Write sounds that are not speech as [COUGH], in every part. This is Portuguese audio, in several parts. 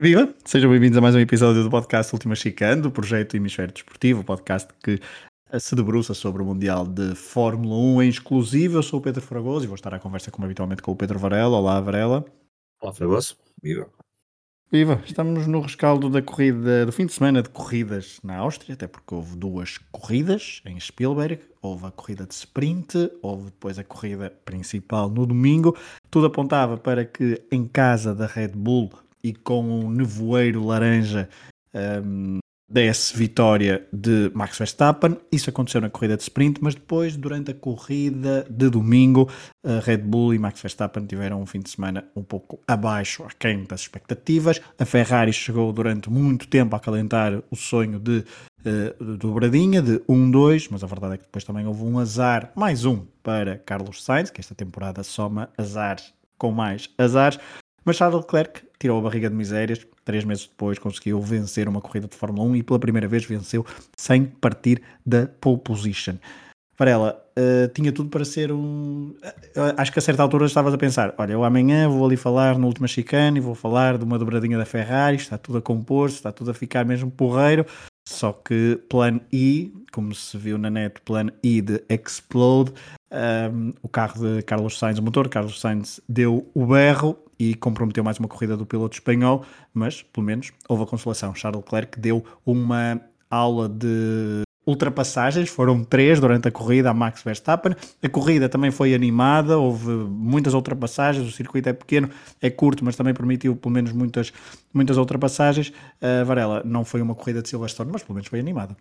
Viva! Sejam bem-vindos a mais um episódio do podcast Última Chicane, do projeto Hemisfério Desportivo, o podcast que se debruça sobre o Mundial de Fórmula 1 em exclusivo. Eu sou o Pedro Fragoso e vou estar à conversa, como habitualmente, com o Pedro Varela. Olá, Varela. Olá, Fragoso. Viva! Viva! Estamos no rescaldo da corrida, do fim de semana de corridas na Áustria, até porque houve duas corridas em Spielberg. Houve a corrida de sprint, houve depois a corrida principal no domingo. Tudo apontava para que em casa da Red Bull e com um nevoeiro laranja um, desse vitória de Max Verstappen. Isso aconteceu na corrida de sprint, mas depois, durante a corrida de domingo, Red Bull e Max Verstappen tiveram um fim de semana um pouco abaixo, aquém das expectativas. A Ferrari chegou durante muito tempo a acalentar o sonho de uh, dobradinha, de 1-2, mas a verdade é que depois também houve um azar, mais um, para Carlos Sainz, que esta temporada soma azares com mais azares. Mas Charles Leclerc tirou a barriga de misérias, três meses depois conseguiu vencer uma corrida de Fórmula 1 e pela primeira vez venceu sem partir da pole position. Varela, uh, tinha tudo para ser um. Uh, acho que a certa altura estavas a pensar: olha, eu amanhã vou ali falar no último chicane e vou falar de uma dobradinha da Ferrari, está tudo a compor, está tudo a ficar mesmo porreiro. Só que plano I, como se viu na net, plano I de Explode, um, o carro de Carlos Sainz, o motor Carlos Sainz deu o berro e comprometeu mais uma corrida do piloto espanhol, mas pelo menos houve a consolação. Charles Leclerc deu uma aula de ultrapassagens, foram três durante a corrida a Max Verstappen. A corrida também foi animada, houve muitas ultrapassagens, o circuito é pequeno, é curto, mas também permitiu pelo menos muitas, muitas ultrapassagens. Uh, Varela, não foi uma corrida de Silverstone, mas pelo menos foi animada.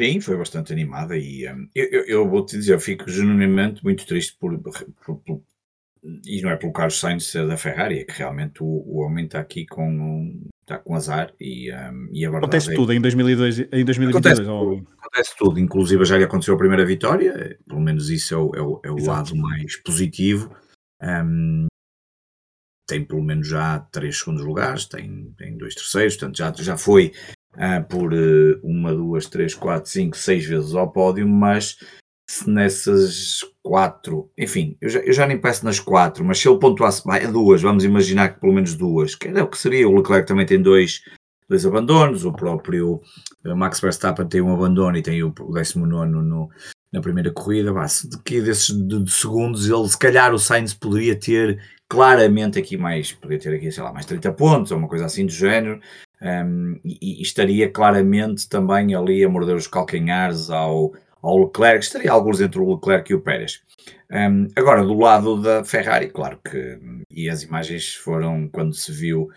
Sim, foi bastante animada e um, eu, eu, vou-te dizer, eu fico genuinamente muito triste por, por, por, e não é pelo Carlos Sainz da Ferrari, é que realmente o, o homem está aqui com, está com azar e, um, e a verdade Acontece é, tudo em, 2002, em 2022. Acontece, tudo, acontece tudo, inclusive já lhe aconteceu a primeira vitória, pelo menos isso é o, é o, é o lado mais positivo. Um, tem pelo menos já três segundos lugares, tem, tem dois terceiros, portanto já, já foi uh, por uh, uma, duas, três, quatro, cinco, seis vezes ao pódio, mas se nessas quatro, enfim, eu já, eu já nem peço nas quatro, mas se ele pontuasse vai, duas, vamos imaginar que pelo menos duas, que era o que seria, o Leclerc também tem dois, dois abandonos, o próprio eh, Max Verstappen tem um abandono e tem o, o 19 no, na primeira corrida, bah, desses de, de segundos ele, se calhar o Sainz poderia ter claramente aqui mais, poderia ter aqui, sei lá, mais 30 pontos, ou uma coisa assim do género, um, e, e, estaria claramente também ali a morder os calcanhares ao, ao Leclerc, estaria alguns entre o Leclerc e o Pérez. Um, agora, do lado da Ferrari, claro que, e as imagens foram quando se viu,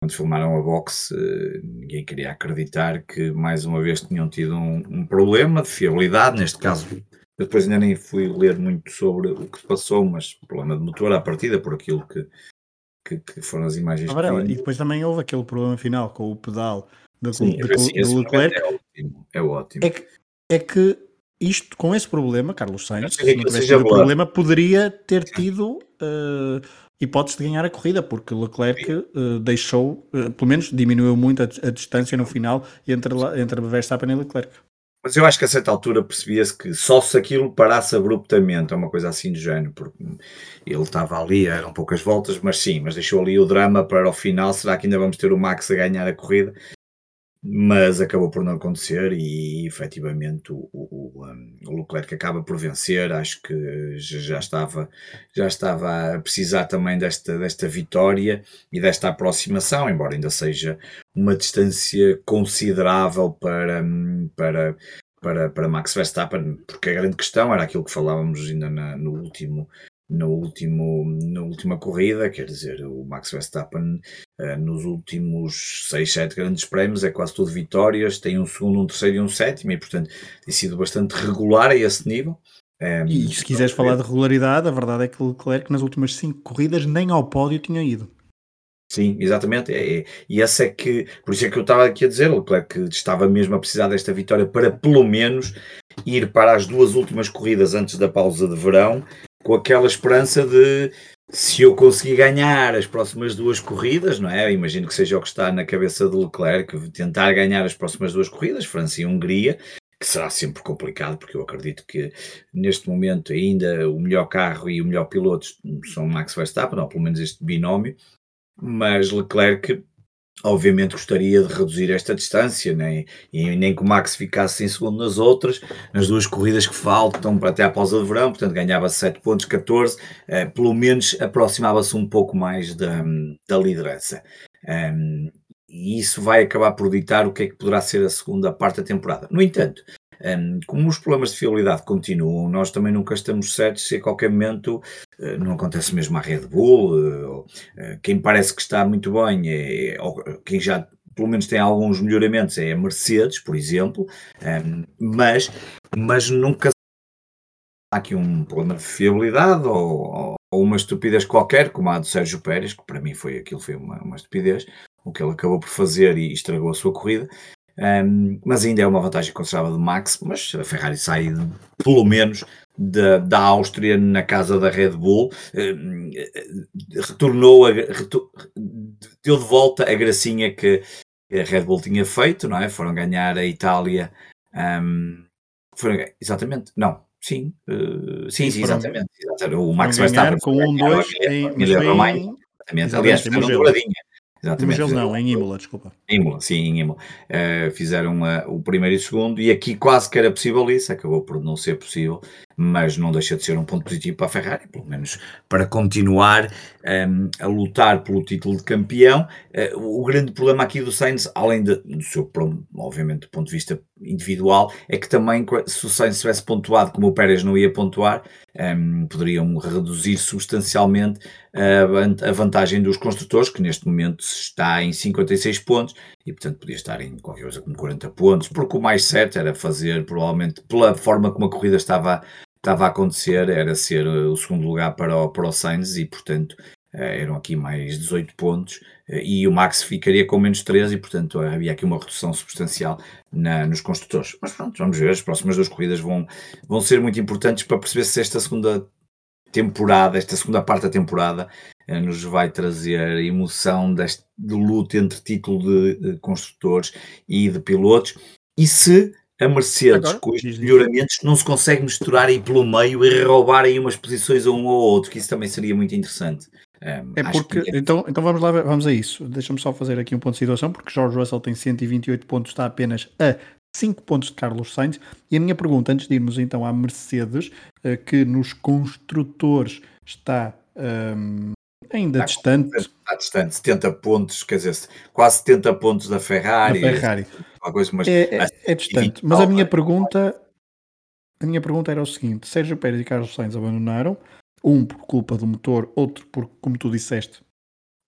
quando filmaram a box, eh, ninguém queria acreditar que mais uma vez tinham tido um, um problema de fiabilidade, neste caso eu depois ainda nem fui ler muito sobre o que passou, mas problema de motor à partida, por aquilo que, que, que foram as imagens. Que... E depois também houve aquele problema final com o pedal do, Sim, do, do Leclerc. É ótimo. É, ótimo. É, que, é que isto, com esse problema, Carlos Sainz, se não tivesse tido problema, poderia ter tido uh, hipótese de ganhar a corrida, porque Leclerc uh, deixou, uh, pelo menos diminuiu muito a, a, distância no final entre, entre Verstappen e Leclerc. Mas eu acho que a certa altura percebia-se que só se aquilo parasse abruptamente, é uma coisa assim do género, porque ele estava ali, eram poucas voltas, mas sim, mas deixou ali o drama para o final. Será que ainda vamos ter o Max a ganhar a corrida? Mas acabou por não acontecer e efetivamente o, o, o, Leclerc acaba por vencer. Acho que já estava, já estava a precisar também desta, desta vitória e desta aproximação, embora ainda seja uma distância considerável para, para, para, para Max Verstappen, porque a grande questão era aquilo que falávamos ainda na, no último no último, na última corrida, quer dizer, o Max Verstappen uh, nos últimos 6, 7 grandes prémios é quase tudo vitórias, tem um segundo, um terceiro e um sétimo, e portanto tem sido bastante regular a esse nível. Ehm, e se quiseres falar de regularidade, a verdade é que o Leclerc nas últimas 5 corridas nem ao pódio tinha ido. Sim, exatamente. É, é, e essa é que, por isso é que eu estava aqui a dizer, o Leclerc estava mesmo a precisar desta vitória para pelo menos ir para as duas últimas corridas antes da pausa de verão com aquela esperança de se eu conseguir ganhar as próximas duas corridas, não é? Imagino que seja o que está na cabeça do Leclerc, tentar ganhar as próximas duas corridas, França e Hungria, que será sempre complicado, porque eu acredito que neste momento ainda o melhor carro e o melhor piloto são Max Verstappen, ou pelo menos este binómio, mas Leclerc obviamente gostaria de reduzir esta distância, nem, e nem que o Max ficasse em segundo nas outras, nas duas corridas que faltam até à pausa de verão, portanto ganhava 7 pontos, 14, eh, pelo menos aproximava-se um pouco mais da, da liderança. Um, e isso vai acabar por ditar o que é que poderá ser a segunda parte da temporada. No entanto, um, como os problemas de fiabilidade continuam, nós também nunca estamos certos se a qualquer momento uh, não acontece mesmo à Red Bull. Uh, uh, quem parece que está muito bem, é, quem já pelo menos tem alguns melhoramentos, é a Mercedes, por exemplo, um, mas, mas nunca há aqui um problema de fiabilidade ou, ou, uma estupidez qualquer, como a do Sérgio Pérez, que para mim foi aquilo foi uma, uma estupidez, o que ele acabou por fazer e estragou a sua corrida. Um, mas ainda é uma vantagem considerável de Max, mas a Ferrari sai pelo menos da, da Áustria na casa da Red Bull, um, retornou, a, retor, deu de volta a gracinha que a Red Bull tinha feito, não é? Foram ganhar a Itália, um, foram, exatamente, não, sim, uh, sim, sim, exatamente, exatamente, o Max vai estar com um, dois, em, exatamente, aliás, fizeram douradinha, Exatamente. Mugello não, em Imola, desculpa. Imola, sim, em Imola. Uh, fizeram uh, o primeiro e o segundo, e aqui quase que era possível isso, acabou por não ser possível, mas não deixa de ser um ponto positivo para a Ferrari, pelo menos para continuar um, ehm, a lutar pelo título de campeão. Uh, o grande problema aqui do Sainz, além de, do seu, obviamente, do ponto de vista individual, é que também, se o Sainz tivesse pontuado como o Pérez não ia pontuar, um, ehm, poderiam reduzir substancialmente a, a vantagem dos construtores, que neste momento está em 56 pontos, e portanto podia estar em qualquer coisa como 40 pontos, porque o mais certo era fazer, provavelmente, pela forma como a corrida estava, estava a acontecer, era ser o segundo lugar para o, para o Sainz, e portanto eh, eram aqui mais 18 pontos eh, e o Max ficaria com menos 13 e portanto havia aqui uma redução substancial na, nos construtores. Mas pronto, vamos ver, as próximas duas corridas vão, vão ser muito importantes para perceber se esta segunda temporada, esta segunda parte da temporada, eh, nos vai trazer emoção deste, de luta entre título de, de, construtores e de pilotos. E se a Mercedes, Agora, com estes melhoramentos, não se consegue misturar aí pelo meio e roubar aí umas posições a um ou outro, que isso também seria muito interessante. Um, é porque, é... então, então vamos lá, vamos a isso. Deixa-me só fazer aqui um ponto de situação, porque George Russell tem 128 pontos, está apenas a 5 pontos de Carlos Sainz. E a minha pergunta, antes de irmos então à Mercedes, eh, que nos construtores está um, ainda está distante. Está distante, 70 pontos, quer dizer, quase 70 pontos da Ferrari. Da Ferrari. Coisa, mas, é, é, é distante. Mas a minha pergunta, a minha pergunta era o seguinte: Sérgio Pérez e Carlos Sainz abandonaram, um por culpa do motor, outro por, como tu disseste.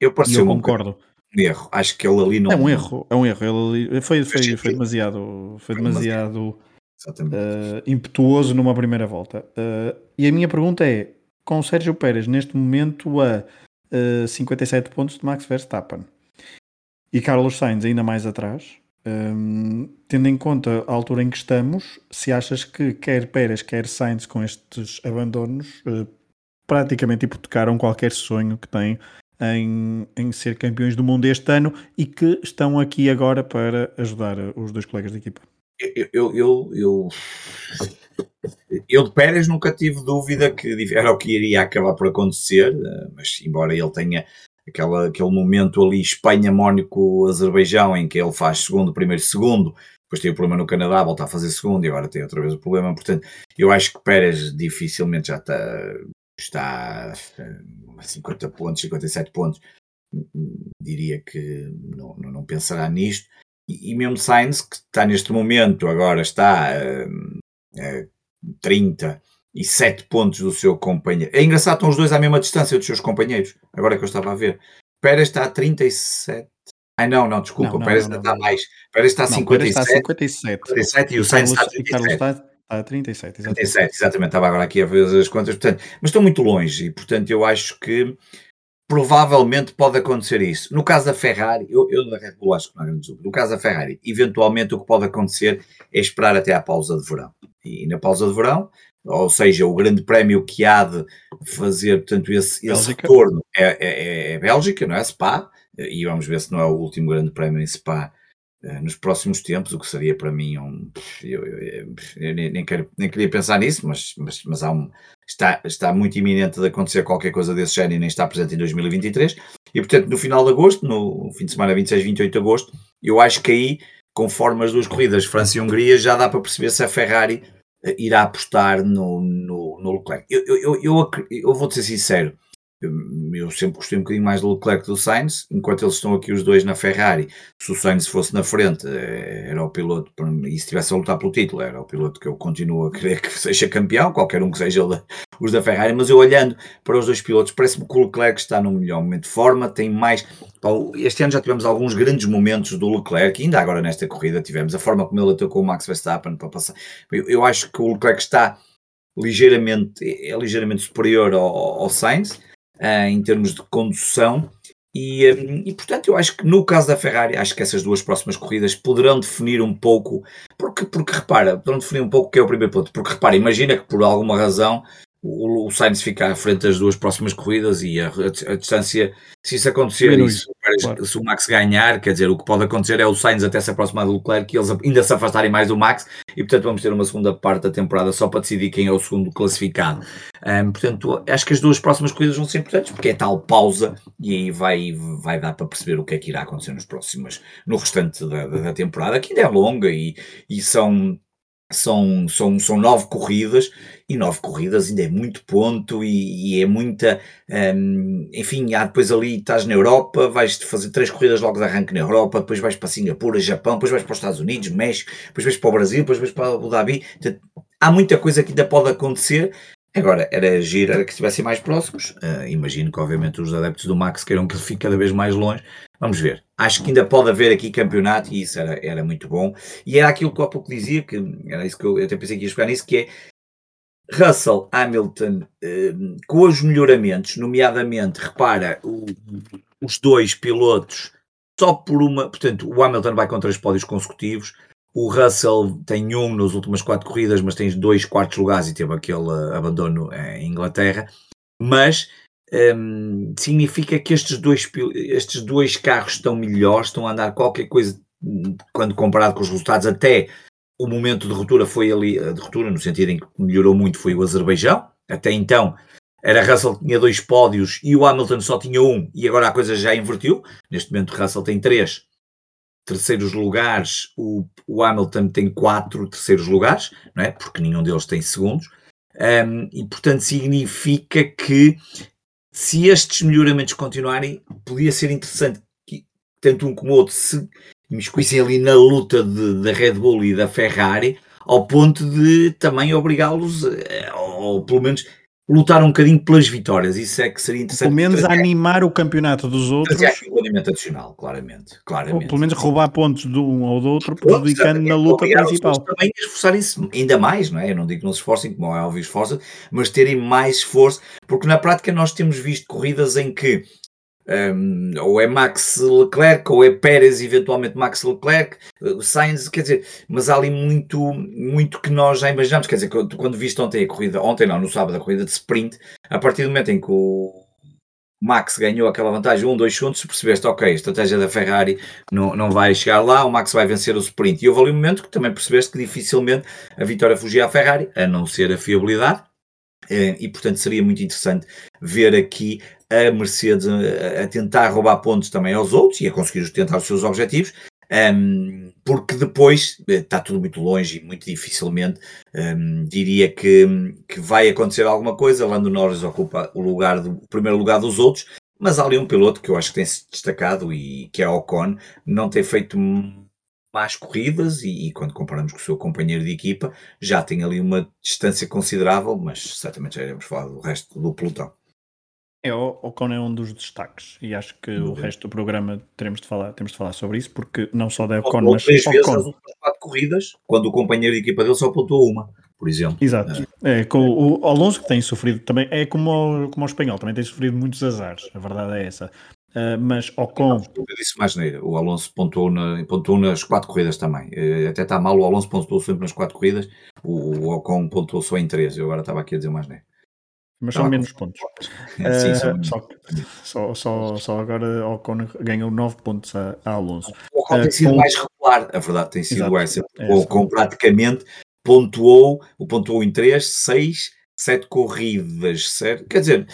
Eu, eu concordo. Um erro. Acho que ele ali não. É um erro, é um erro. Ele foi, foi, foi demasiado, foi demasiado uh, impetuoso numa primeira volta. Uh, e a minha pergunta é: com o Sérgio Pérez neste momento a uh, eh, 57 pontos de Max Verstappen e Carlos Sainz ainda mais atrás, um, tendo em conta a altura em que estamos, se achas que quer Pérez, quer Sainz com estes abandonos praticamente hipotecaram qualquer sonho que tem em, em ser campeões do mundo este ano e que estão aqui agora para ajudar os dois colegas de equipa. Eu, eu, eu, eu, eu de Pérez nunca tive dúvida que era o que iria acabar por acontecer, eh, mas embora ele tenha aquela, aquele momento ali Espanha, Mónaco, Azerbaijão, em que ele faz segundo, primeiro, segundo, depois tem o problema no Canadá, volta a fazer segundo e agora tem outra vez o problema. Portanto, eu acho que Pérez dificilmente já está, está a 50 pontos, 57 pontos, diria que não, não, pensará nisto. E, e, mesmo Sainz, que está neste momento, agora está a, a 37 pontos do seu companheiro. É engraçado, estão os dois à mesma distância dos seus companheiros, agora que eu estava a ver. Pérez está a 37. Ai não, não, desculpa, não, não, Pérez ainda está mais. Pérez está a 57. Está a 57. 57 e o Sainz está a 37. A 37, exatamente. 37, exatamente. Estava agora aqui a ver as contas. Portanto, mas estão muito longe e, portanto, eu acho que provavelmente pode acontecer isso. No caso da Ferrari, eu, eu da Red Bull acho que não há grande dúvida. No caso da Ferrari, eventualmente o que pode acontecer é esperar até à pausa de verão. E na pausa de verão, ou seja, o grande prémio que há de fazer, portanto, esse, esse retorno é, é, é, Bélgica, não é? Spa, e vamos ver se não é o último grande prémio em Spa uh, nos próximos tempos, o que seria para mim um. Eu, eu, eu nem, quero, nem queria pensar nisso, mas, mas, mas há um, está, está muito iminente de acontecer qualquer coisa desse género e nem está presente em 2023. E portanto, no final de agosto, no fim de semana 26, 28 de agosto, eu acho que aí, conforme as duas corridas, França e Hungria, já dá para perceber se a Ferrari irá apostar no, no, no Leclerc. Eu, eu, eu, eu, vou ser sincero, eu sempre gostei um bocadinho mais do Leclerc do Sainz, enquanto eles estão aqui os dois na Ferrari. Se o Sainz fosse na frente, eh, era o piloto, e se estivesse a lutar pelo título, era o piloto que eu continuo a querer que [LAUGHS] seja campeão, qualquer um que seja os da Ferrari. Mas eu olhando para os dois pilotos, parece-me que o Leclerc está no melhor momento de forma, tem mais. Este ano já tivemos alguns grandes momentos do Leclerc, ainda agora nesta corrida tivemos a forma como ele atacou o Max Verstappen para passar. Eu, eu acho que o Leclerc está ligeiramente, é ligeiramente superior ao, ao Sainz uh, em termos de condução. E, um, e, portanto, eu acho que no caso da Ferrari, acho que essas duas próximas corridas poderão definir um pouco, porque, porque repara, poderão definir um pouco o que é o primeiro ponto. Porque repara, imagina que por alguma razão o, o Sainz fica à frente das duas próximas corridas e a, a, a distância, se isso acontecer, isso, claro. se o Max ganhar, quer dizer, o que pode acontecer é o Sainz até se aproximar do Leclerc e eles ainda se afastarem mais do Max e portanto vamos ter uma segunda parte da temporada só para decidir quem é o segundo classificado. Um, portanto, acho que as duas próximas corridas vão ser importantes porque é tal pausa e aí vai, vai dar para perceber o que é que irá acontecer nos próximos, no restante da, da temporada, que ainda é longa e, e são são, são, são nove corridas e nove corridas ainda é muito ponto e, e é muita. Um, enfim, há depois ali estás na Europa, vais fazer três corridas logo de arranque na Europa, depois vais para Singapura, Japão, depois vais para os Estados Unidos, México, depois vais para o Brasil, depois vais para Abu Dhabi. há muita coisa que ainda pode acontecer. Agora, era agir, era que estivessem mais próximos. Uh, imagino que, obviamente, os adeptos do Max queiram que ele fique cada vez mais longe, Vamos ver. Acho que ainda pode haver aqui campeonato e isso era, era muito bom. E era aquilo que há pouco dizia, que era isso que eu, eu até pensei que ia explicar nisso, que é Russell Hamilton eh, com os melhoramentos, nomeadamente, repara, o, os dois pilotos só por uma, portanto, o Hamilton vai com três pódios consecutivos, o Russell tem um nas últimas quatro corridas, mas tem dois quartos lugares e teve aquele abandono em Inglaterra, mas um, significa que estes dois, estes dois carros estão melhores, estão a andar qualquer coisa quando comparado com os resultados, até o momento de ruptura foi ali, de ruptura no sentido em que melhorou muito, foi o Azerbaijão. Até então era Russell que tinha dois pódios e o Hamilton só tinha um, e agora a coisa já invertiu. Neste momento, Russell tem três terceiros lugares, o, o Hamilton tem quatro terceiros lugares, não é? Porque nenhum deles tem segundos. Um, e portanto significa que se estes melhoramentos continuarem, podia ser interessante que tanto um como outro se imiscuíssem ali na luta da Red Bull e da Ferrari, ao ponto de também obrigá-los, ou pelo menos lutar um bocadinho pelas vitórias. Isso é que seria interessante. Pelo menos animar o campeonato dos outros. Fazer um alimento adicional, claramente, claramente. Ou pelo menos roubar pontos de um ou do outro, prejudicando na luta principal. Também esforçarem-se ainda mais, não é? Eu não digo que não se esforcem, como é óbvio, esforçam, mas terem mais esforço, porque na prática nós temos visto corridas em que um, ou é Max Leclerc, ou é Pérez, eventualmente Max Leclerc, uh, Sainz, quer dizer, mas há ali muito, muito que nós já imaginamos. Quer dizer, quando, quando viste ontem a corrida, ontem não, no sábado, a corrida de sprint, a partir do momento em que o Max ganhou aquela vantagem, um, dois segundos, percebeste, ok, a estratégia da Ferrari não, não vai chegar lá, o Max vai vencer o sprint. E houve ali um momento que também percebeste que dificilmente a vitória fugia à Ferrari, a não ser a fiabilidade. Eh, e portanto seria muito interessante ver aqui a Mercedes a, tentar roubar pontos também aos outros e a conseguir tentar os seus objetivos, um, porque depois eh, está tudo muito longe e muito dificilmente um, diria que, que vai acontecer alguma coisa. Lando Norris ocupa o lugar do o primeiro lugar dos outros, mas há ali um piloto que eu acho que tem se destacado e que é Ocon, não tem feito más corridas e, e, quando comparamos com o seu companheiro de equipa já tem ali uma distância considerável, mas certamente já iremos falar do resto do pelotão. É, o Ocon é um dos destaques e acho que o resto do programa teremos de falar, temos de falar sobre isso, porque não só da Ocon, mas três vezes Ocon. as últimas quatro corridas, quando o companheiro de equipa dele só apontou uma, por exemplo. Exato. É, com o Alonso que tem sofrido também, é como o, como o espanhol, também tem sofrido muitos azares, a verdade é essa. Uh, mas Ocon. Eu disse mais neira. O Alonso pontuou, na, pontuou nas quatro corridas também. Uh, até está mal, o Alonso pontuou sempre nas quatro corridas, o, o Ocon pontuou só em três. Eu agora estava aqui a dizer mais neira. Mas são menos pontos. Sim, uh, só, só, só, só agora Ocon ganhou 9 pontos a, a Alonso. O Ocon uh, tem sido com... mais regular, a verdade tem sido Exato. essa. É o Ocon praticamente pontuou, o pontuou em 3, 6, 7 corridas, certo? Quer dizer,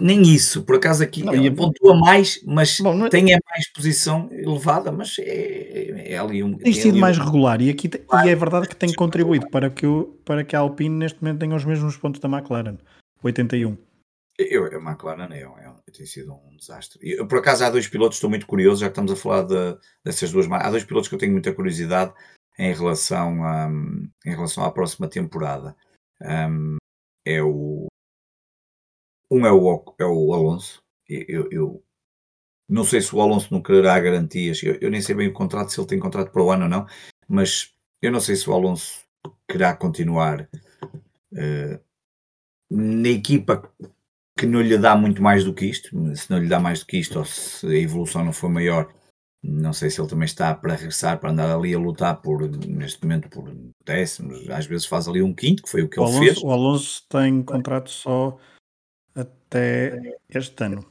nem isso, por acaso aqui não, ele pontua mais, mas Bom, é... tem a mais posição elevada, mas é, é ali um. Tem sido mais um... regular e aqui e é verdade que tem contribuído para que, o, para que a Alpine neste momento tenha os mesmos pontos da McLaren, 81. Eu, a McLaren é, é, tem sido um desastre. Eu, por acaso há dois pilotos, estou muito curioso, já que estamos a falar de, dessas duas. Há dois pilotos que eu tenho muita curiosidade em relação, a, em relação à próxima temporada. Um, é o um é o, é o Alonso. Eu, eu, não sei se o Alonso não quererá garantias. Eu, eu, nem sei bem o contrato, se ele tem contrato para o ano ou não. Mas eu não sei se o Alonso querá continuar uh, na equipa que não lhe dá muito mais do que isto. Se não lhe dá mais do que isto, ou se a evolução não for maior, não sei se ele também está para regressar, para andar ali a lutar por, neste momento, por décimos. Às vezes faz ali um quinto, que foi o que o ele Alonso, fez. O Alonso tem contrato só até este ano.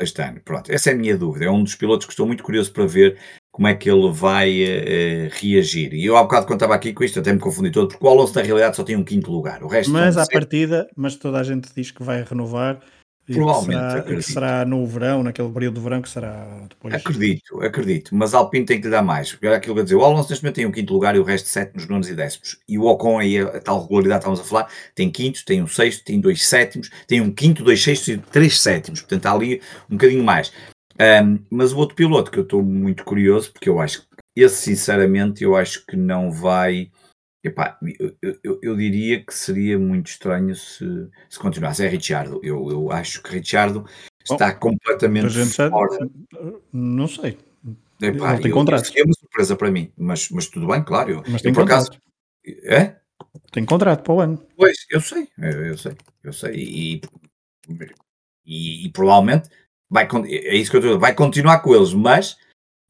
Este ano, pronto. Essa é a minha dúvida. É um dos pilotos que estou muito curioso para ver como é que ele vai uh, reagir. E eu há bocado quando estava aqui com isto até me confundi todo, porque o Alonso na realidade só tem um quinto lugar. O resto mas à partida, mas toda a gente diz que vai renovar Provavelmente. Que será, que será, no verão, naquele período de verão que será depois. Acredito, acredito. Mas a Alpine tem que lhe dar mais. Porque era aquilo que eu dizer. O Alonso neste momento tem um quinto lugar e o resto sétimos, nonos e décimos. E o Ocon aí, a, tal regularidade que estamos a falar, tem quinto, tem um sexto, tem dois sétimos, tem um quinto, dois sextos e três sétimos. Portanto, há ali um bocadinho mais. Um, mas o outro piloto que eu estou muito curioso, porque eu acho que esse, sinceramente, eu acho que não vai Epá, eu, eu, eu, diria que seria muito estranho se, se continuasse. É Richardo. Eu, eu acho que Richardo está Bom, completamente fora. Não sei. Epá, não tem contrato. É uma surpresa para mim, mas, mas tudo bem, claro. Mas tem por contrato. acaso. É? Tem contrato para o ano. Pois, eu sei, eu, eu sei, eu sei. E, e, e, provavelmente vai, é isso que eu estou vai continuar com eles, mas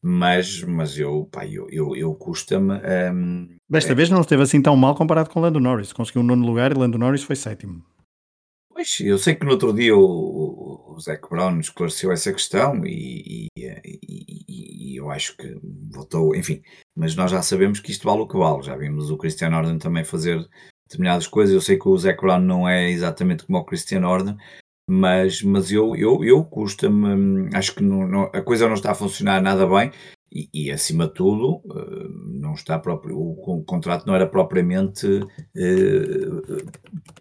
mas, mas eu, pá, eu, eu, eu custa-me. Um, Desta é... vez não esteve assim tão mal comparado com Lando Norris. Conseguiu um nono lugar e Lando Norris foi sétimo. Pois, eu sei que no outro dia o, o Zac Brown esclareceu essa questão e, e, e, e, eu acho que votou, enfim, mas nós já sabemos que isto vale o que vale. Já vimos o Christian Orden também fazer determinadas coisas. Eu sei que o Zac Brown não é exatamente como o Christian Orden, mas, mas eu, eu, eu custa-me, acho que não, não, a coisa não está a funcionar nada bem e, e acima de tudo, eh, não está próprio, o, o contrato não era propriamente uh,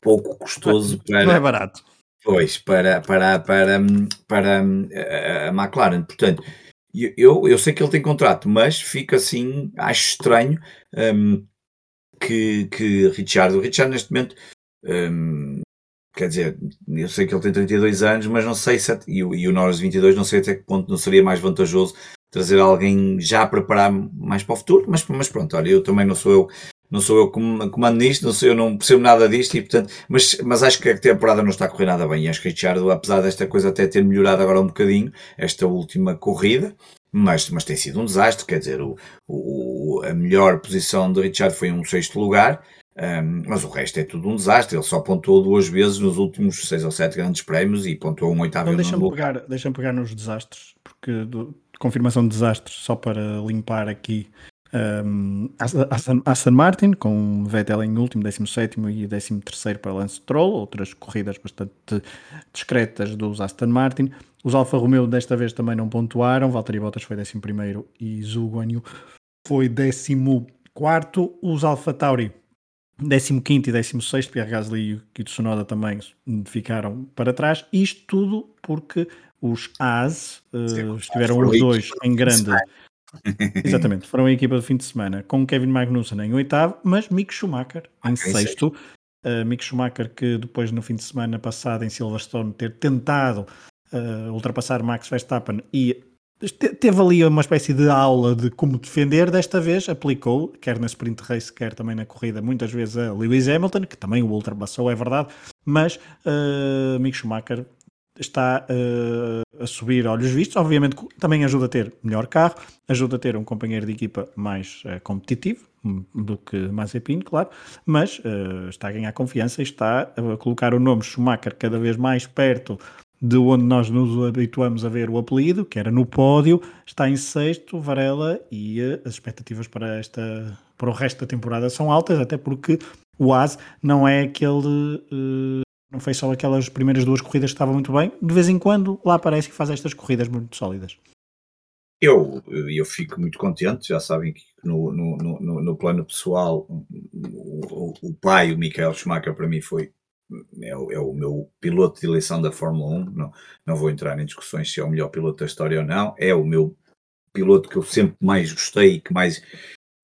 pouco custoso para. Não é barato. Pois, para, para, para, para a McLaren. Portanto, eu, eu sei que ele tem contrato, mas fica assim, acho estranho um, que, que Richard, o Richard neste momento um, quer dizer, eu sei que ele tem 32 anos, mas não sei se, e, o, e o Norris 22, não sei até que ponto não seria mais vantajoso trazer alguém já a preparar mais para o futuro, mas, mas pronto, olha, eu também não sou eu, não sou eu que comando nisto, não sei, eu não percebo nada disto e portanto, mas, mas acho que a temporada não está a correr nada bem. E acho que Richard, apesar desta coisa até ter melhorado agora um bocadinho, esta última corrida, mas, mas tem sido um desastre, quer dizer, o, o, a melhor posição de Richard foi um sexto lugar, um, mas o resto é tudo um desastre. Ele só pontuou duas vezes nos últimos seis ou sete grandes prémios e pontuou um oitavo então, deixa-me pegar, deixa pegar nos desastres, porque do, confirmação de desastres, só para limpar aqui. Um, Aston Martin, com Vettel em último, 17 e 13 para Lance Stroll, outras corridas bastante discretas dos Aston Martin. Os Alfa Romeo desta vez também não pontuaram, Valtteri Bottas foi 11 e Zhu Guanyu foi 14. Os Alfa Tauri 15 e 16, Pierre Gasly e o Tsunoda também ficaram para trás. Isto tudo porque os As uh, estiveram os dois em grande. [LAUGHS] Exatamente, foram a equipa do fim de semana com Kevin Magnussen em oitavo, mas Mick Schumacher em okay, sexto. Uh, Mick Schumacher, que depois no fim de semana passado em Silverstone ter tentado uh, ultrapassar Max Verstappen e Teve ali uma espécie de aula de como defender, desta vez aplicou, quer na sprint race, quer também na corrida, muitas vezes a Lewis Hamilton, que também o ultrapassou, é verdade, mas uh, Mick Schumacher está uh, a subir olhos vistos, obviamente também ajuda a ter melhor carro, ajuda a ter um companheiro de equipa mais uh, competitivo, do que Mazepin, claro, mas uh, está a ganhar confiança e está a colocar o nome Schumacher cada vez mais perto de onde nós nos habituamos a ver o apelido, que era no pódio, está em sexto, Varela, e uh, as expectativas para, esta, para o resto da temporada são altas, até porque o AS não é aquele. Uh, não foi só aquelas primeiras duas corridas que estava muito bem, de vez em quando lá aparece que faz estas corridas muito sólidas. Eu, eu fico muito contente, já sabem que no, no, no, no plano pessoal, o, o, pai, o Michael Schumacher, para mim foi é o, é o, meu piloto de eleição da Fórmula 1. Não, não vou entrar em discussões se é o melhor piloto da história ou não. É o meu piloto que eu sempre mais gostei, que mais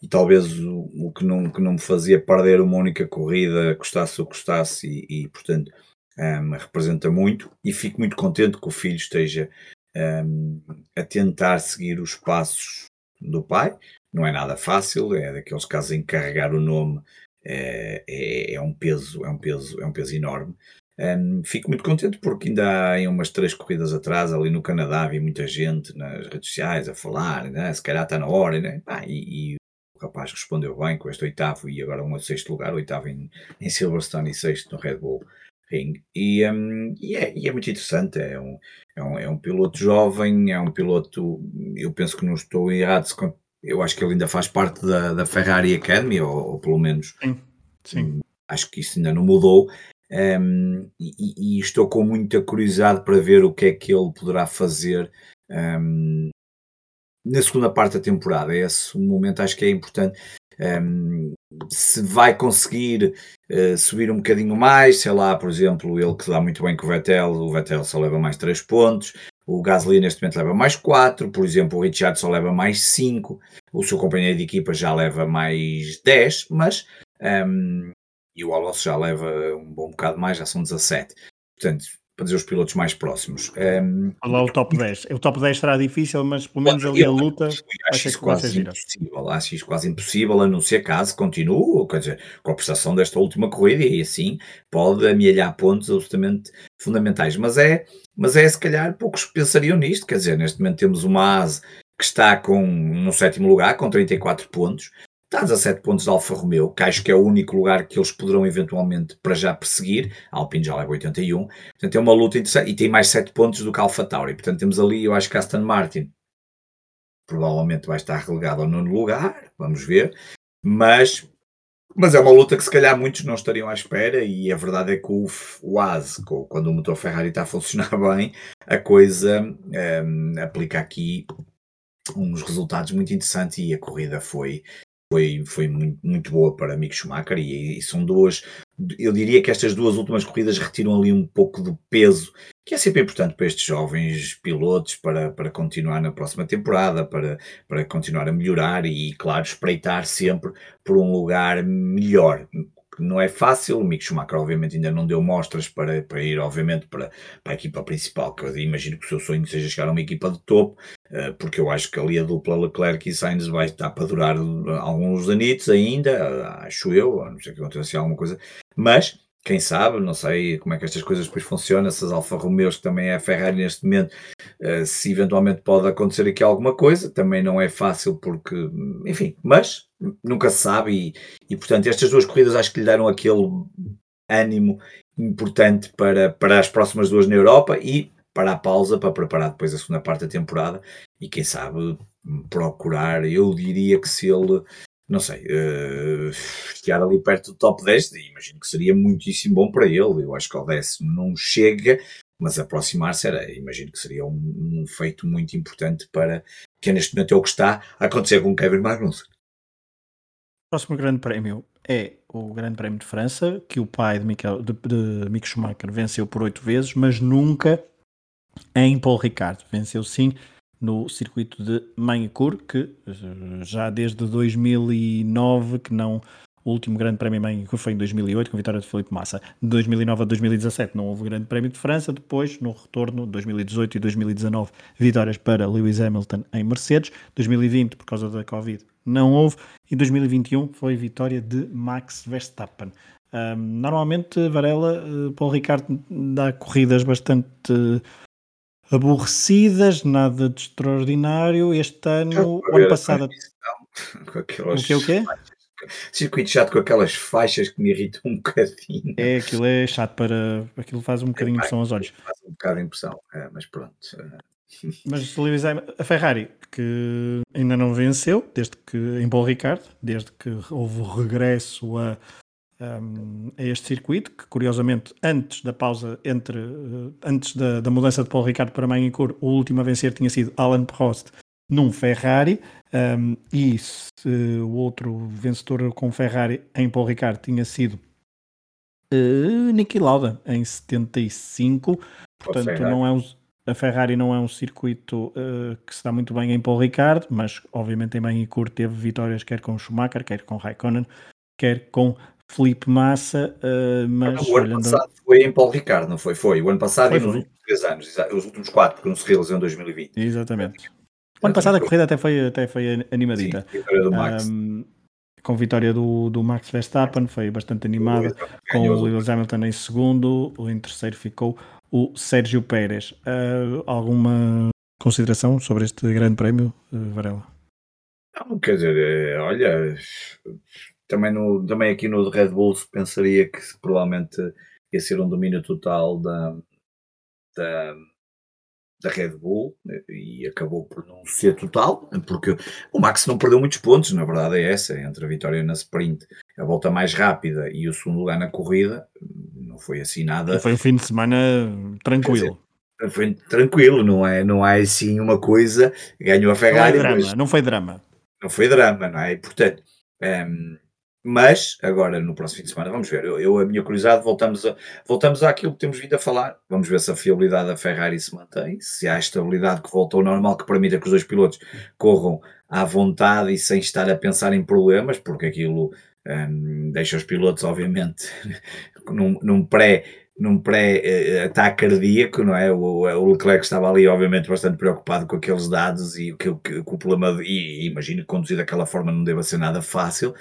e talvez o, o que, não, que não me fazia perder uma única corrida, custasse o que custasse, e, e portanto um, representa muito. E fico muito contente que o filho esteja um, a tentar seguir os passos do pai. Não é nada fácil, é daqueles casos em carregar o nome é, é, é, um peso, é um peso, é um peso enorme. Um, fico muito contente porque ainda há umas três corridas atrás, ali no Canadá, havia muita gente nas redes sociais a falar, né? se calhar está na hora, né? E, e, o rapaz respondeu bem com este oitavo e agora um sexto lugar, oitavo em, em Silverstone e sexto no Red Bull Ring. E, um, e, é, e é, muito interessante, é um, é, um, é um piloto jovem, é um piloto, eu penso que não estou errado, eu acho que ele ainda faz parte da, da Ferrari Academy, ou, ou pelo menos sim, sim. Hum, acho que isso ainda não mudou. Um, e, e, estou com muita curiosidade para ver o que é que ele poderá fazer um, na segunda parte da temporada. Esse momento acho que é importante. Um, se vai conseguir uh, subir um bocadinho mais, sei lá, por exemplo, ele que dá muito bem com o Vettel, o Vettel só leva mais 3 pontos, o Gasly neste momento leva mais 4, por exemplo, o Richard só leva mais 5, o seu companheiro de equipa já leva mais 10, mas um, e o Alonso já leva um bom bocado mais, já são 17. Portanto, para dizer os pilotos mais próximos. Um, lá o top 10. O top 10 será difícil, mas pelo menos ali a luta. Acho isso quase impossível. Acho isso quase impossível, a não ser caso continue, quer dizer, com a prestação desta última corrida, e assim pode amealhar pontos absolutamente fundamentais. Mas é, mas é se calhar poucos pensariam nisto, quer dizer, neste momento temos uma ASE que está com, no sétimo lugar, com 34 pontos, Está a 17 pontos da Alfa Romeo, que acho que é o único lugar que eles poderão eventualmente para já perseguir. A Alpine já leva 81. Portanto, é uma luta interessante. E tem mais 7 pontos do que a Alfa Tauri. Portanto, temos ali, eu acho que Aston Martin provavelmente vai estar relegado ao nono lugar. Vamos ver. Mas, mas é uma luta que se calhar muitos não estariam à espera. E a verdade é que o, o AS, quando o motor Ferrari está a funcionar [LAUGHS] bem, a coisa um, aplica aqui uns resultados muito interessantes e a corrida foi foi, foi muito, muito boa para Mick Schumacher e, e, são duas, eu diria que estas duas últimas corridas retiram ali um pouco do peso, que é sempre importante para estes jovens pilotos para, para continuar na próxima temporada, para, para continuar a melhorar e, claro, espreitar sempre por um lugar melhor não é fácil. O Mick Schumacher, obviamente, ainda não deu mostras para, para ir, obviamente, para, para a equipa principal, que eu imagino que o seu sonho seja chegar a uma equipa de topo, uh, porque eu acho que ali a dupla Leclerc e Sainz vai estar para durar alguns anitos ainda, acho eu, a não ser que aconteça alguma coisa, mas quem sabe, não sei como é que estas coisas depois funcionam, essas Alfa Romeos que também é a Ferrari neste momento, uh, se eventualmente pode acontecer aqui alguma coisa, também não é fácil porque, enfim, mas nunca se sabe e, e portanto estas duas corridas acho que lhe deram aquele ânimo importante para, para as próximas duas na Europa e para a pausa para preparar depois a segunda parte da temporada e quem sabe procurar, eu diria que se ele não sei, uh, ficar ali perto do top 10, imagino que seria muitíssimo bom para ele. Eu acho que ao décimo não chega, mas aproximar-se era, imagino que seria um, um, feito muito importante para que neste momento é o que está a acontecer com Kevin Magnussen. O próximo grande prémio é o Grande Prémio de França, que o pai de, Michael, de, de Mick Schumacher venceu por oito vezes, mas nunca em Paul Ricard. Venceu sim no circuito de Magnacur, que eh, já desde 2009 que não o último grande prémio em Magnacur foi em 2008 com a vitória de Felipe Massa. De 2009 a 2017 não houve grande prémio de França, depois no retorno 2018 e 2019 vitórias para Lewis Hamilton em Mercedes, 2020 por causa da Covid não houve e 2021 foi vitória de Max Verstappen. Um, normalmente Varela, uh, Paulo Ricardo dá corridas bastante aborrecidas, nada de extraordinário. Este ano, o ano passado. Com aqueles, o quê, o quê? circuito chato com aquelas faixas que me irritam um bocadinho. É, aquilo é chato para. Aquilo faz um bocadinho impressão aos olhos. Faz um bocado de impressão, é, mas pronto. [LAUGHS] Mas Lewis Hamilton, a Ferrari, que ainda não venceu, desde que em Paul Ricard, desde que houve o regresso a, um, a este circuito, que curiosamente, antes da pausa entre uh, antes da, da, mudança de Paul Ricard para Magny-Cours, o último a vencer tinha sido Alan Prost num Ferrari, um, e se, o outro vencedor com Ferrari em Paul Ricard tinha sido uh, Niki Lauda em 75, portanto não é? um a Ferrari não é um circuito uh, que se dá muito bem em Paul Ricard, mas obviamente em Magny-Cours teve vitórias quer com Schumacher, quer com Raikkonen, quer com Felipe Massa, uh, mas... o ano passado foi em Paul Ricard, não foi? Foi, o ano passado foi, e nos últimos três anos, os últimos quatro, porque não se realizou em 2020. Exatamente. O ano passado a corrida até foi, até foi animadita. Sim, vitória do Max. Um, com vitória do, do Max Verstappen, foi bastante animada, com o Lewis Hamilton em segundo, em terceiro ficou o Sérgio Pérez. Uh, alguma consideração sobre este grande prémio, uh, Varela? Não, quer dizer, eh, olha, também, no, também aqui no Red Bull pensaria que provavelmente ia ser um domínio total da, da, da Red Bull e acabou por não ser total, porque o Max não perdeu muitos pontos, na verdade é essa, entre a vitória na sprint, a volta mais rápida e o segundo lugar na corrida, não foi assim nada. Foi um fim de semana tranquilo. Dizer, foi tranquilo, não é, não é assim uma coisa, ganhou a Ferrari. Não, é drama, não foi drama. Não foi drama, não é? E, portanto, um, ehm, mas agora no próximo fim de semana vamos ver. Eu, eu, a minha curiosidade voltamos a voltamos àquilo que temos vindo a falar. Vamos ver se a fiabilidade da Ferrari se mantém, se há estabilidade que volta ao normal que permita que os dois pilotos corram à vontade e sem estar a pensar em problemas, porque aquilo um, deixa os pilotos, obviamente, [LAUGHS] num, num pré num pré-ataque cardíaco, não é? O, o, Leclerc estava ali, obviamente, bastante preocupado com aqueles dados e que, que, que o problema, e, e imagino que conduzir daquela forma não deva ser nada fácil.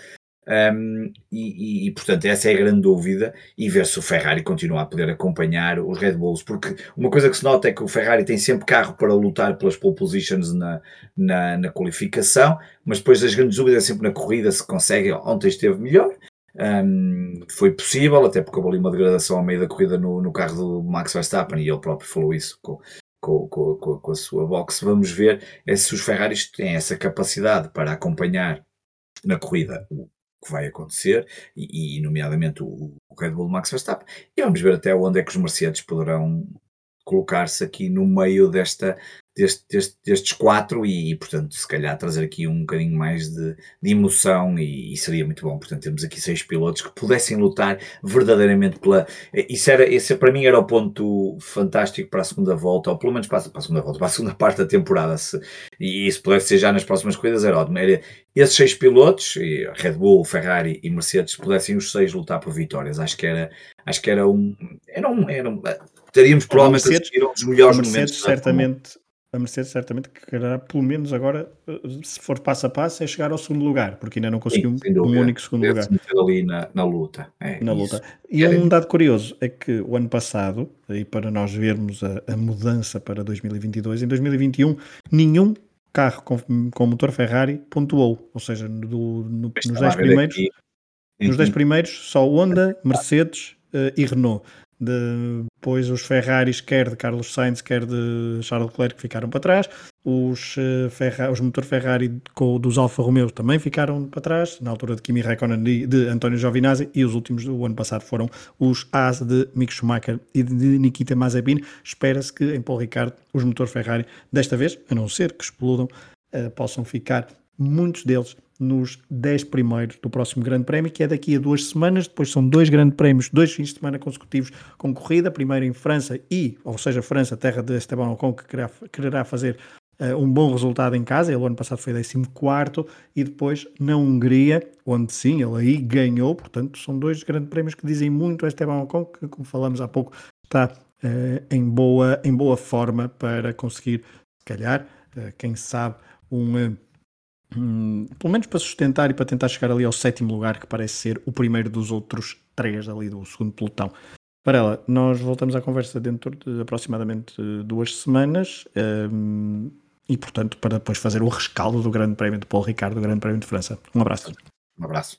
Um, e, e, portanto, essa é a grande dúvida. E ver se o Ferrari continua a poder acompanhar os Red Bulls, porque uma coisa que se nota é que o Ferrari tem sempre carro para lutar pelas pole positions na, na, na qualificação, mas depois as grandes dúvidas é sempre na corrida se consegue. Ontem esteve melhor, um, foi possível, até porque houve ali uma degradação ao meio da corrida no, no carro do Max Verstappen e ele próprio falou isso com, com, com, com, a sua box. Vamos ver é se os Ferraris têm essa capacidade para acompanhar na corrida que vai acontecer, e, e nomeadamente o, o, Red Bull Max Verstappen, e vamos ver até onde é que os Mercedes poderão colocar-se aqui no meio desta, deste, deste, destes quatro e, portanto, se calhar trazer aqui um bocadinho mais de, de emoção e, e, seria muito bom. Portanto, temos aqui seis pilotos que pudessem lutar verdadeiramente pela. Isso era, esse para mim era o ponto fantástico para a segunda volta, ou pelo menos para, para a segunda volta, para a segunda [LAUGHS] parte da temporada. Se, e isso pudesse ser já nas próximas corridas, era ótimo. Era esses seis pilotos, Red Bull, Ferrari e Mercedes, pudessem os seis lutar por vitórias. Acho que era, acho que era um. Era um, era um teríamos provavelmente Mercedes, um dos melhores Mercedes, momentos. Certamente, a Mercedes certamente quererá, pelo menos agora, eh, se for passo a passo, é chegar ao segundo lugar, porque ainda não conseguiu Sim, um único segundo lugar. ali na, na luta. É, na luta. E um dado curioso é que o ano passado, e para nós vermos a, a mudança para 2022, em 2021, nenhum carro com, com motor Ferrari pontuou, ou seja, no, no, nos 10 primeiros, nos 10 primeiros, só Honda, Mercedes uh, e Renault. Depois os Ferraris, quer de Carlos Sainz, quer de Charles Leclerc, ficaram para trás. Os, uh, Ferra os motor Ferrari dos Alfa Romeo também ficaram para trás, na altura de Kimi Raikkonen e de António Giovinazzi. E os últimos do ano passado foram os As de Mick Schumacher e de Nikita Mazepin. Espera-se que em Paul Ricard os motor Ferrari, desta vez, a não ser que explodam, uh, possam ficar muitos deles nos 10 primeiros do próximo Grande Prémio, que é daqui a duas semanas. Depois são dois Grandes Prémios, dois fins de semana consecutivos com corrida. Primeiro em França e, ou seja, França, terra de Esteban Ocon, que quererá, quererá fazer uh, um bom resultado em casa. Ele, ano passado, foi 14 e depois na Hungria, onde sim, ele aí ganhou. Portanto, são dois Grandes Prémios que dizem muito a Esteban Ocon, que, como falamos há pouco, está uh, em, boa, em boa forma para conseguir, se calhar, uh, quem sabe, um Hum, pelo menos para sustentar e para tentar chegar ali ao sétimo lugar, que parece ser o primeiro dos outros três ali do segundo pelotão. Para ela, nós voltamos à conversa dentro de aproximadamente duas semanas um, e, portanto, para depois fazer o rescaldo do Grande Prémio de Paul Ricard, do Grande Prémio de França. Um abraço. Um abraço.